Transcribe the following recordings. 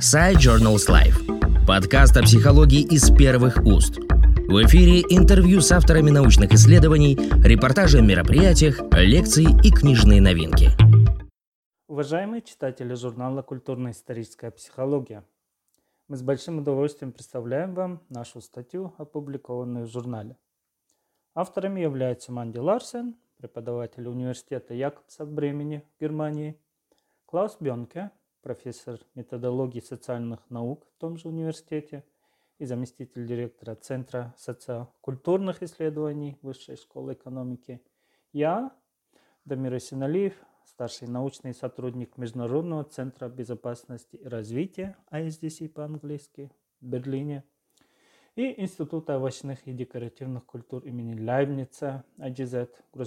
Side Journals Life. Подкаст о психологии из первых уст. В эфире интервью с авторами научных исследований, репортажи о мероприятиях, лекции и книжные новинки. Уважаемые читатели журнала «Культурно-историческая психология», мы с большим удовольствием представляем вам нашу статью, опубликованную в журнале. Авторами являются Манди Ларсен, преподаватель университета Якобса в Бремени, Германии, Клаус Бенке, профессор методологии социальных наук в том же университете и заместитель директора Центра социокультурных исследований Высшей школы экономики. Я, Дамир Синалиев, старший научный сотрудник Международного центра безопасности и развития, ISDC по-английски, в Берлине, и Института овощных и декоративных культур имени Лайбница, IGZ, в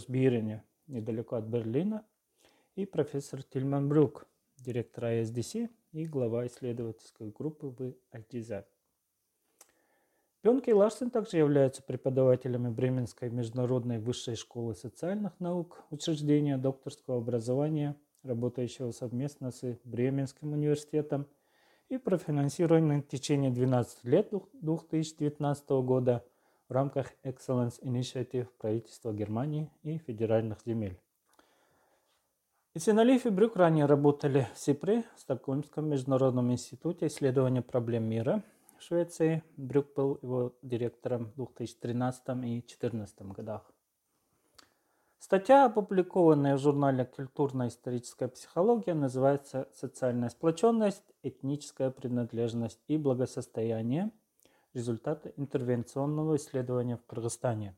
недалеко от Берлина, и профессор Тильман Брюк, директор ISDC и глава исследовательской группы в ITZ. Пенке и Ларсен также являются преподавателями Бременской международной высшей школы социальных наук, учреждения докторского образования, работающего совместно с Бременским университетом и профинансированным в течение 12 лет 2019 года в рамках Excellence Initiative правительства Германии и федеральных земель. Исиналиев и Брюк ранее работали в СИПРИ, Стокгольмском международном институте исследования проблем мира в Швеции. Брюк был его директором в 2013 и 2014 годах. Статья, опубликованная в журнале «Культурно-историческая психология», называется «Социальная сплоченность, этническая принадлежность и благосостояние. Результаты интервенционного исследования в Кыргызстане».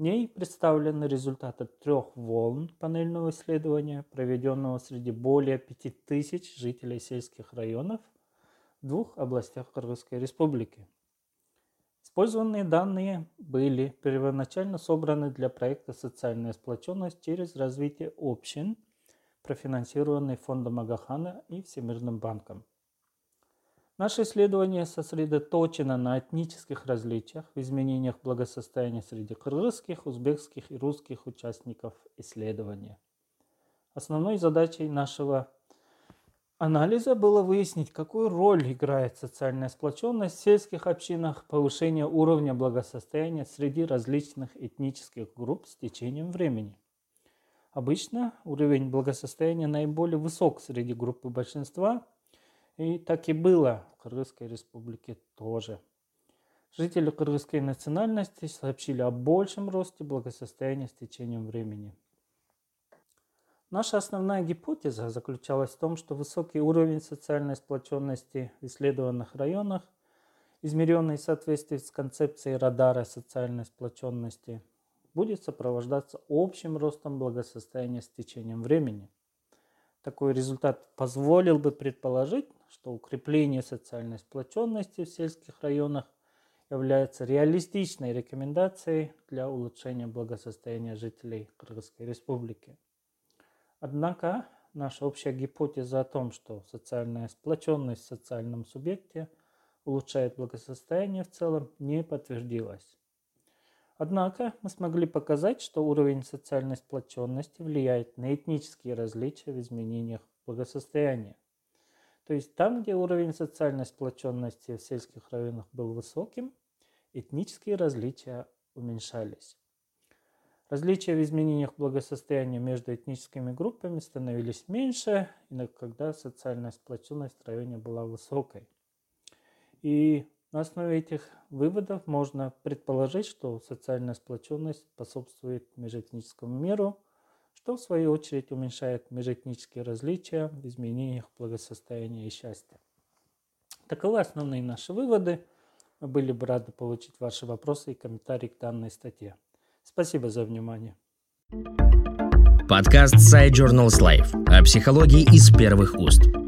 Ней представлены результаты трех волн панельного исследования, проведенного среди более 5000 жителей сельских районов в двух областях Кыргызской республики. Использованные данные были первоначально собраны для проекта «Социальная сплоченность» через развитие общин, профинансированный Фондом Агахана и Всемирным банком. Наше исследование сосредоточено на этнических различиях в изменениях благосостояния среди кыргызских, узбекских и русских участников исследования. Основной задачей нашего анализа было выяснить, какую роль играет социальная сплоченность в сельских общинах, повышение уровня благосостояния среди различных этнических групп с течением времени. Обычно уровень благосостояния наиболее высок среди группы большинства – и так и было в Кыргызской республике тоже. Жители кыргызской национальности сообщили о большем росте благосостояния с течением времени. Наша основная гипотеза заключалась в том, что высокий уровень социальной сплоченности в исследованных районах, измеренный в соответствии с концепцией радара социальной сплоченности, будет сопровождаться общим ростом благосостояния с течением времени – такой результат позволил бы предположить, что укрепление социальной сплоченности в сельских районах является реалистичной рекомендацией для улучшения благосостояния жителей Кыргызской республики. Однако наша общая гипотеза о том, что социальная сплоченность в социальном субъекте улучшает благосостояние в целом, не подтвердилась. Однако мы смогли показать, что уровень социальной сплоченности влияет на этнические различия в изменениях благосостояния. То есть там, где уровень социальной сплоченности в сельских районах был высоким, этнические различия уменьшались. Различия в изменениях благосостояния между этническими группами становились меньше, когда социальная сплоченность в районе была высокой. И на основе этих выводов можно предположить, что социальная сплоченность способствует межэтническому миру, что в свою очередь уменьшает межэтнические различия в изменениях благосостояния и счастья. Таковы основные наши выводы. Мы были бы рады получить ваши вопросы и комментарии к данной статье. Спасибо за внимание. Подкаст Side Journals Life о психологии из первых уст.